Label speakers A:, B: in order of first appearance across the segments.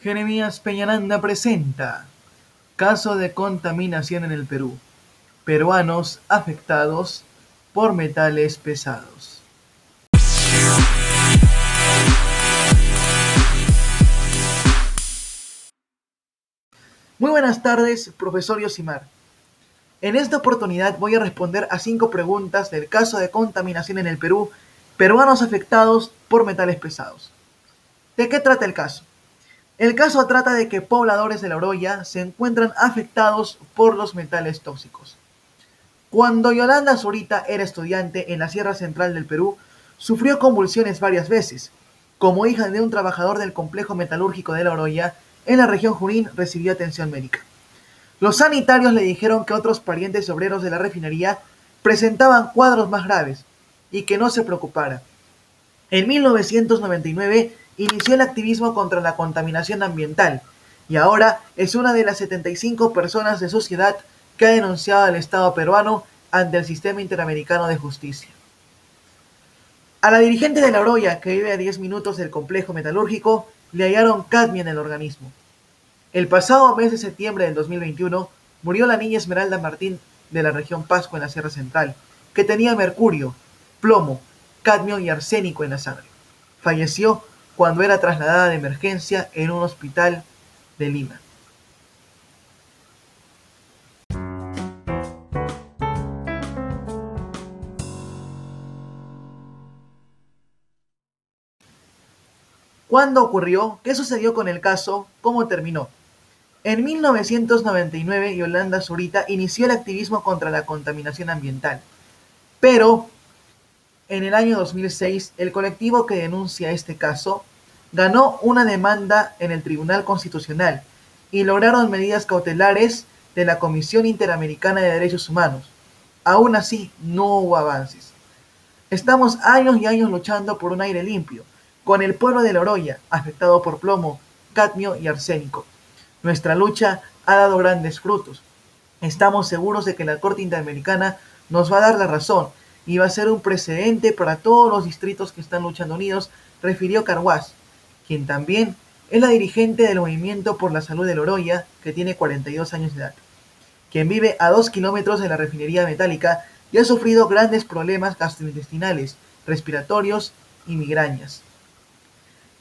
A: Jeremías Peñaranda presenta Caso de contaminación en el Perú. Peruanos afectados por metales pesados. Muy buenas tardes, profesor Yosimar. En esta oportunidad voy a responder a cinco preguntas del caso de contaminación en el Perú, peruanos afectados por metales pesados. ¿De qué trata el caso? El caso trata de que pobladores de la Oroya se encuentran afectados por los metales tóxicos. Cuando Yolanda Zurita era estudiante en la Sierra Central del Perú, sufrió convulsiones varias veces. Como hija de un trabajador del complejo metalúrgico de la Oroya, en la región Junín recibió atención médica. Los sanitarios le dijeron que otros parientes obreros de la refinería presentaban cuadros más graves y que no se preocupara. En 1999 inició el activismo contra la contaminación ambiental y ahora es una de las 75 personas de sociedad que ha denunciado al Estado peruano ante el Sistema Interamericano de Justicia. A la dirigente de la Oroya, que vive a 10 minutos del complejo metalúrgico, le hallaron cadmio en el organismo. El pasado mes de septiembre del 2021 murió la niña Esmeralda Martín de la región Pasco en la Sierra Central, que tenía mercurio, plomo, cadmio y arsénico en la sangre. Falleció cuando era trasladada de emergencia en un hospital de Lima. ¿Cuándo ocurrió? ¿Qué sucedió con el caso? ¿Cómo terminó? En 1999, Yolanda Zurita inició el activismo contra la contaminación ambiental, pero en el año 2006, el colectivo que denuncia este caso ganó una demanda en el Tribunal Constitucional y lograron medidas cautelares de la Comisión Interamericana de Derechos Humanos. Aún así, no hubo avances. Estamos años y años luchando por un aire limpio, con el pueblo de Loroya, afectado por plomo, cadmio y arsénico. Nuestra lucha ha dado grandes frutos. Estamos seguros de que la Corte Interamericana nos va a dar la razón y va a ser un precedente para todos los distritos que están luchando unidos, refirió Carguas, quien también es la dirigente del Movimiento por la Salud de Loroya, que tiene 42 años de edad, quien vive a 2 kilómetros de la refinería metálica y ha sufrido grandes problemas gastrointestinales, respiratorios y migrañas.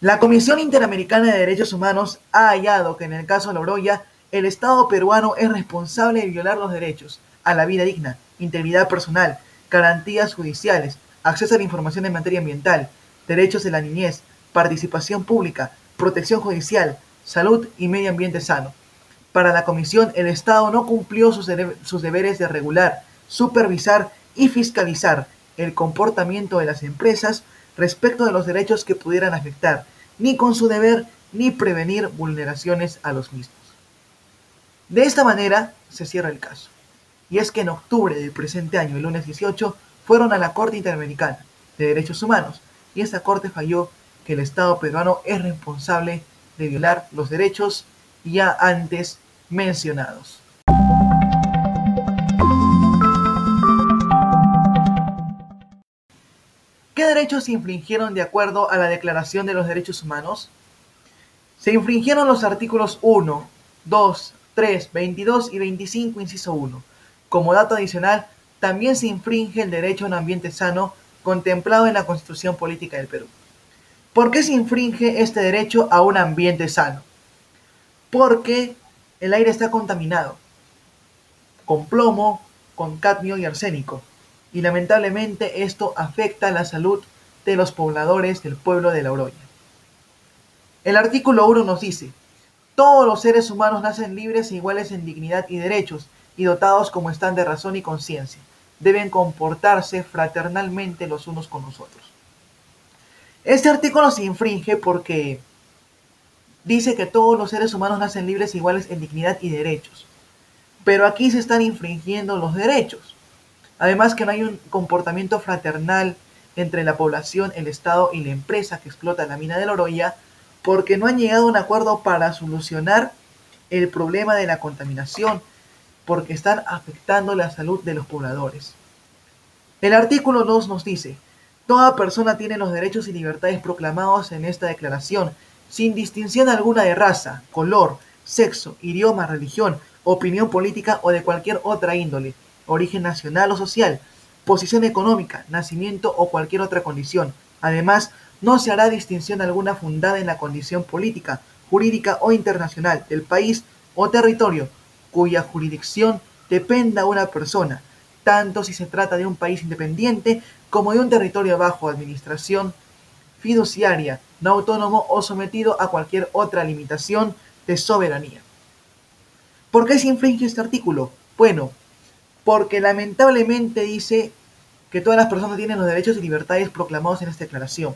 A: La Comisión Interamericana de Derechos Humanos ha hallado que en el caso de Loroya, el Estado peruano es responsable de violar los derechos a la vida digna, integridad personal, garantías judiciales, acceso a la información en materia ambiental, derechos de la niñez, participación pública, protección judicial, salud y medio ambiente sano. Para la Comisión, el Estado no cumplió sus, deberes de regular, supervisar y fiscalizar el comportamiento de las empresas respecto de los derechos que pudieran afectar, ni con su deber ni prevenir vulneraciones a los mismos. De esta manera se cierra el caso y es que en octubre del presente año, el lunes 18, fueron a la Corte Interamericana de Derechos Humanos y esta Corte falló que el Estado peruano es responsable de violar los derechos ya antes mencionados. ¿Qué derechos se infringieron de acuerdo a la Declaración de los Derechos Humanos? Se infringieron los artículos 1, 2, 3, 22 y 25, inciso 1 como dato adicional, también se infringe el derecho a un ambiente sano contemplado en la Constitución Política del Perú. ¿Por qué se infringe este derecho a un ambiente sano? Porque el aire está contaminado con plomo, con cadmio y arsénico, y lamentablemente esto afecta la salud de los pobladores del pueblo de La Oroya. El artículo 1 nos dice, todos los seres humanos nacen libres e iguales en dignidad y derechos, y dotados como están de razón y conciencia. Deben comportarse fraternalmente los unos con los otros. Este artículo se infringe porque dice que todos los seres humanos nacen libres e iguales en dignidad y derechos. Pero aquí se están infringiendo los derechos. Además que no hay un comportamiento fraternal entre la población, el Estado y la empresa que explota la mina de Loroya, porque no han llegado a un acuerdo para solucionar el problema de la contaminación porque están afectando la salud de los pobladores. El artículo 2 nos dice, Toda persona tiene los derechos y libertades proclamados en esta declaración sin distinción alguna de raza, color, sexo, idioma, religión, opinión política o de cualquier otra índole, origen nacional o social, posición económica, nacimiento o cualquier otra condición. Además, no se hará distinción alguna fundada en la condición política, jurídica o internacional del país o territorio cuya jurisdicción dependa una persona, tanto si se trata de un país independiente como de un territorio bajo administración fiduciaria, no autónomo o sometido a cualquier otra limitación de soberanía. ¿Por qué se infringe este artículo? Bueno, porque lamentablemente dice que todas las personas tienen los derechos y libertades proclamados en esta declaración.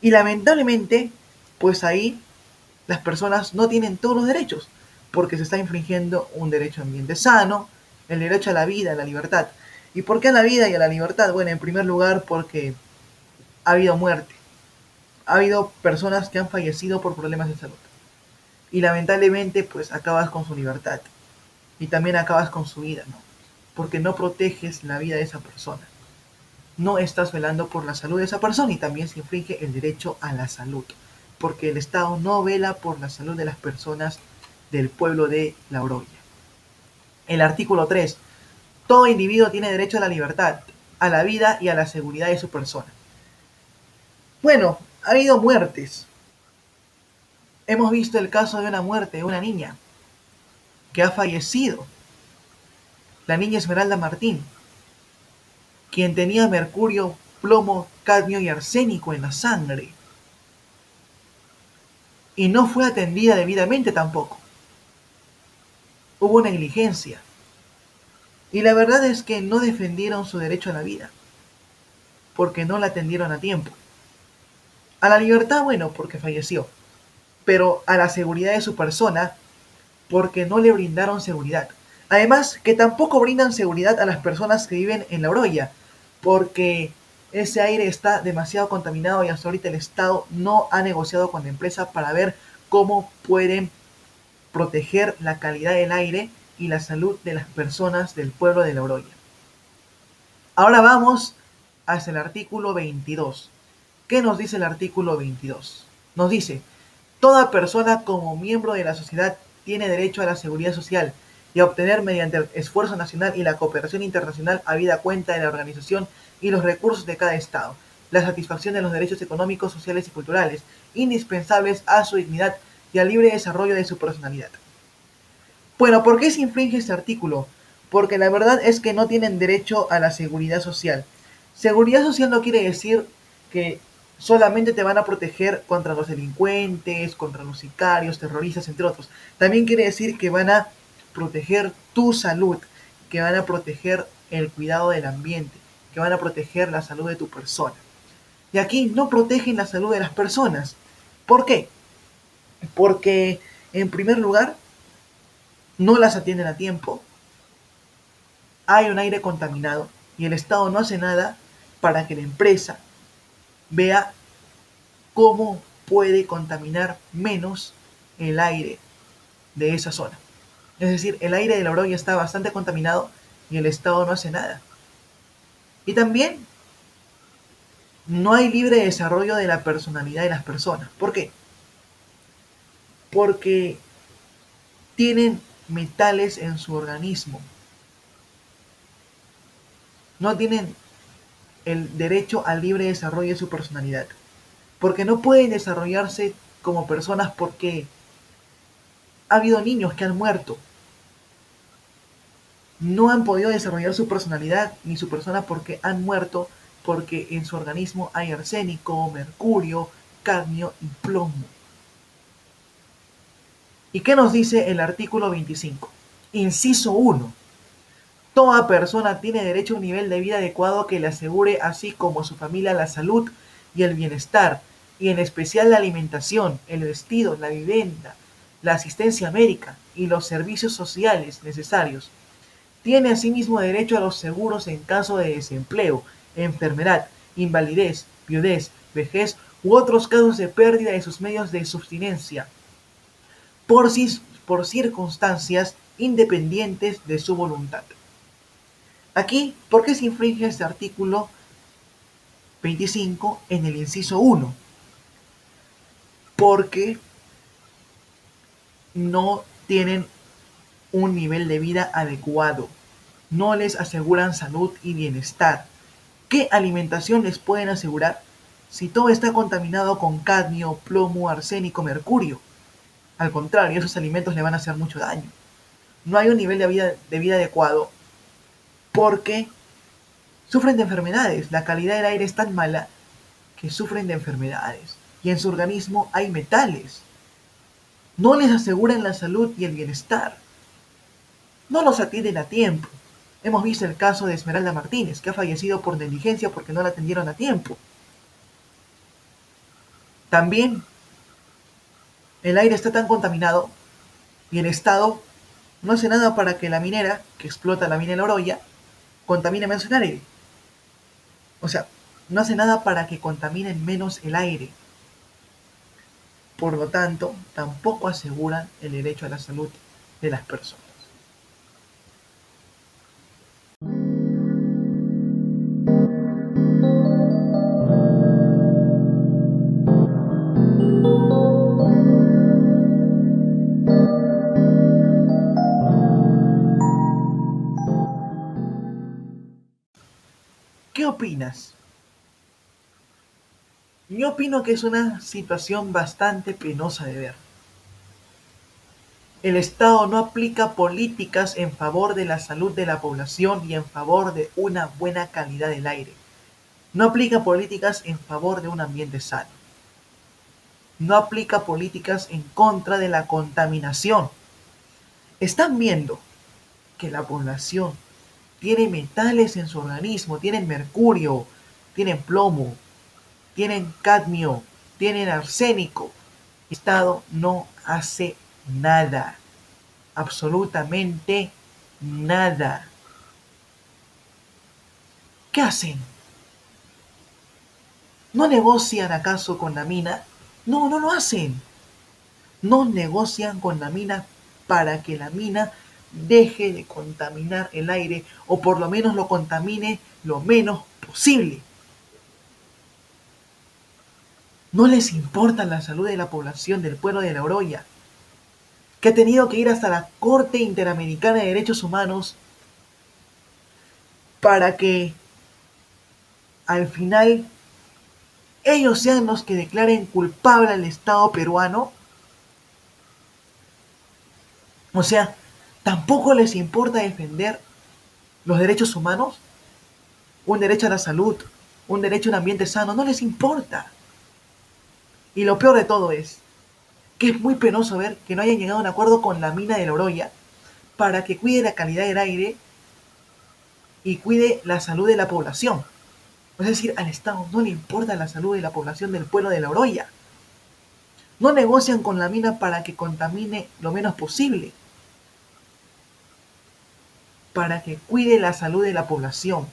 A: Y lamentablemente, pues ahí las personas no tienen todos los derechos, porque se está infringiendo un derecho ambiente sano, el derecho a la vida, a la libertad. ¿Y por qué a la vida y a la libertad? Bueno, en primer lugar porque ha habido muerte. Ha habido personas que han fallecido por problemas de salud. Y lamentablemente, pues acabas con su libertad. Y también acabas con su vida, ¿no? Porque no proteges la vida de esa persona. No estás velando por la salud de esa persona y también se infringe el derecho a la salud porque el Estado no vela por la salud de las personas del pueblo de La Oroya. El artículo 3. Todo individuo tiene derecho a la libertad, a la vida y a la seguridad de su persona. Bueno, ha habido muertes. Hemos visto el caso de una muerte de una niña que ha fallecido. La niña Esmeralda Martín, quien tenía mercurio, plomo, cadmio y arsénico en la sangre y no fue atendida debidamente tampoco. Hubo negligencia. Y la verdad es que no defendieron su derecho a la vida, porque no la atendieron a tiempo. A la libertad, bueno, porque falleció, pero a la seguridad de su persona, porque no le brindaron seguridad. Además, que tampoco brindan seguridad a las personas que viven en la Oroya, porque ese aire está demasiado contaminado y hasta ahorita el Estado no ha negociado con la empresa para ver cómo pueden proteger la calidad del aire y la salud de las personas del pueblo de La Oroya. Ahora vamos hacia el artículo 22. ¿Qué nos dice el artículo 22? Nos dice, toda persona como miembro de la sociedad tiene derecho a la seguridad social y a obtener mediante el esfuerzo nacional y la cooperación internacional habida cuenta de la organización y los recursos de cada Estado, la satisfacción de los derechos económicos, sociales y culturales, indispensables a su dignidad y al libre desarrollo de su personalidad. Bueno, ¿por qué se infringe este artículo? Porque la verdad es que no tienen derecho a la seguridad social. Seguridad social no quiere decir que solamente te van a proteger contra los delincuentes, contra los sicarios, terroristas, entre otros. También quiere decir que van a proteger tu salud, que van a proteger el cuidado del ambiente, que van a proteger la salud de tu persona. Y aquí no protegen la salud de las personas. ¿Por qué? Porque, en primer lugar, no las atienden a tiempo, hay un aire contaminado y el Estado no hace nada para que la empresa vea cómo puede contaminar menos el aire de esa zona. Es decir, el aire de la Oroya está bastante contaminado y el Estado no hace nada. Y también no hay libre desarrollo de la personalidad de las personas. ¿Por qué? Porque tienen metales en su organismo. No tienen el derecho al libre desarrollo de su personalidad. Porque no pueden desarrollarse como personas porque ha habido niños que han muerto no han podido desarrollar su personalidad ni su persona porque han muerto porque en su organismo hay arsénico, mercurio, cadmio y plomo. ¿Y qué nos dice el artículo 25? Inciso 1. Toda persona tiene derecho a un nivel de vida adecuado que le asegure así como a su familia la salud y el bienestar, y en especial la alimentación, el vestido, la vivienda, la asistencia médica y los servicios sociales necesarios tiene asimismo derecho a los seguros en caso de desempleo, enfermedad, invalidez, viudez, vejez u otros casos de pérdida de sus medios de subsistencia, por, por circunstancias independientes de su voluntad. Aquí, ¿por qué se infringe este artículo 25 en el inciso 1? porque no tienen un nivel de vida adecuado, no les aseguran salud y bienestar. ¿Qué alimentación les pueden asegurar si todo está contaminado con cadmio, plomo, arsénico, mercurio? Al contrario, esos alimentos le van a hacer mucho daño. No hay un nivel de vida, de vida adecuado porque sufren de enfermedades. La calidad del aire es tan mala que sufren de enfermedades. Y en su organismo hay metales. No les aseguran la salud y el bienestar. No los atienden a tiempo. Hemos visto el caso de Esmeralda Martínez, que ha fallecido por negligencia porque no la atendieron a tiempo. También el aire está tan contaminado y el Estado no hace nada para que la minera, que explota la mina de la Oroya, contamine menos el aire. O sea, no hace nada para que contaminen menos el aire. Por lo tanto, tampoco aseguran el derecho a la salud de las personas. ¿Qué opinas? Yo opino que es una situación bastante penosa de ver. El Estado no aplica políticas en favor de la salud de la población y en favor de una buena calidad del aire. No aplica políticas en favor de un ambiente sano. No aplica políticas en contra de la contaminación. Están viendo que la población tiene metales en su organismo, tienen mercurio, tienen plomo, tienen cadmio, tienen arsénico. El Estado no hace nada, absolutamente nada. ¿Qué hacen? ¿No negocian acaso con la mina? No, no lo hacen. No negocian con la mina para que la mina deje de contaminar el aire o por lo menos lo contamine lo menos posible. No les importa la salud de la población del pueblo de La Oroya, que ha tenido que ir hasta la Corte Interamericana de Derechos Humanos para que al final ellos sean los que declaren culpable al Estado peruano. O sea, tampoco les importa defender los derechos humanos, un derecho a la salud, un derecho a un ambiente sano, no les importa. Y lo peor de todo es que es muy penoso ver que no hayan llegado a un acuerdo con la mina de la Oroya para que cuide la calidad del aire y cuide la salud de la población. Es decir, al Estado no le importa la salud de la población del pueblo de la Oroya. No negocian con la mina para que contamine lo menos posible. Para que cuide la salud de la población.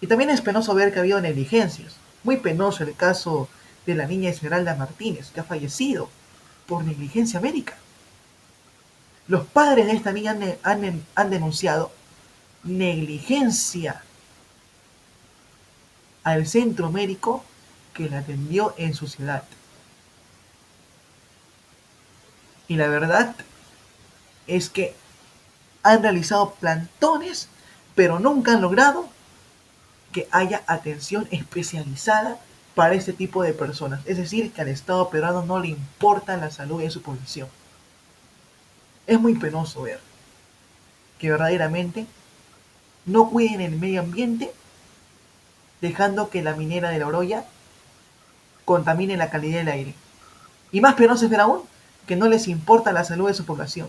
A: Y también es penoso ver que ha habido negligencias. Muy penoso el caso de la niña Esmeralda Martínez, que ha fallecido por negligencia médica. Los padres de esta niña han, han denunciado negligencia al centro médico que la atendió en su ciudad. Y la verdad es que han realizado plantones, pero nunca han logrado que haya atención especializada para este tipo de personas. Es decir, que al Estado peruano no le importa la salud de su población. Es muy penoso ver que verdaderamente no cuiden el medio ambiente, dejando que la minera de la Oroya contamine la calidad del aire. Y más penoso es ver aún que no les importa la salud de su población.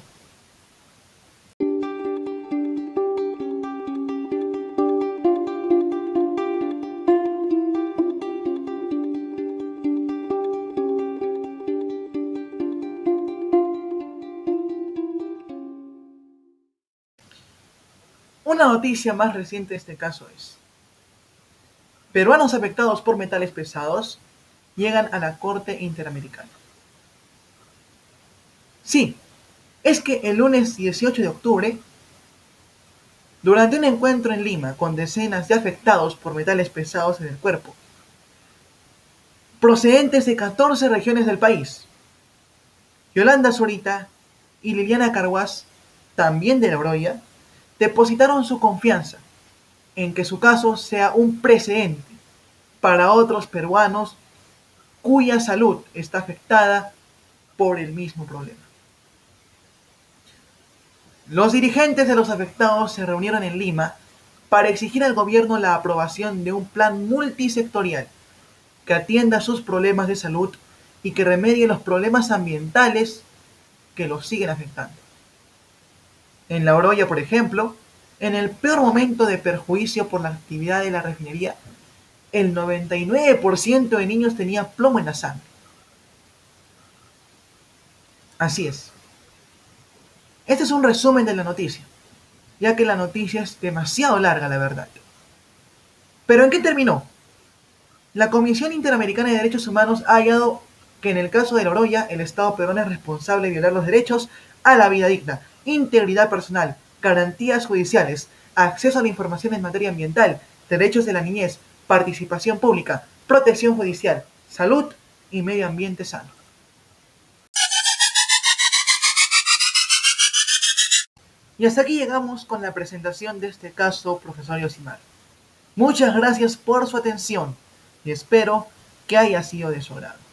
A: Una noticia más reciente de este caso es, peruanos afectados por metales pesados llegan a la Corte Interamericana. Sí, es que el lunes 18 de octubre, durante un encuentro en Lima con decenas de afectados por metales pesados en el cuerpo, procedentes de 14 regiones del país. Yolanda Zurita y Liliana Carguas, también de La Broya, depositaron su confianza en que su caso sea un precedente para otros peruanos cuya salud está afectada por el mismo problema. Los dirigentes de los afectados se reunieron en Lima para exigir al gobierno la aprobación de un plan multisectorial que atienda sus problemas de salud y que remedie los problemas ambientales que los siguen afectando. En La Oroya, por ejemplo, en el peor momento de perjuicio por la actividad de la refinería, el 99% de niños tenía plomo en la sangre. Así es. Este es un resumen de la noticia, ya que la noticia es demasiado larga, la verdad. Pero ¿en qué terminó? La Comisión Interamericana de Derechos Humanos ha hallado que en el caso de Loroya, el Estado peruano es responsable de violar los derechos a la vida digna, integridad personal, garantías judiciales, acceso a la información en materia ambiental, derechos de la niñez, participación pública, protección judicial, salud y medio ambiente sano. Y hasta aquí llegamos con la presentación de este caso, profesor Yosimar. Muchas gracias por su atención y espero que haya sido de su agrado.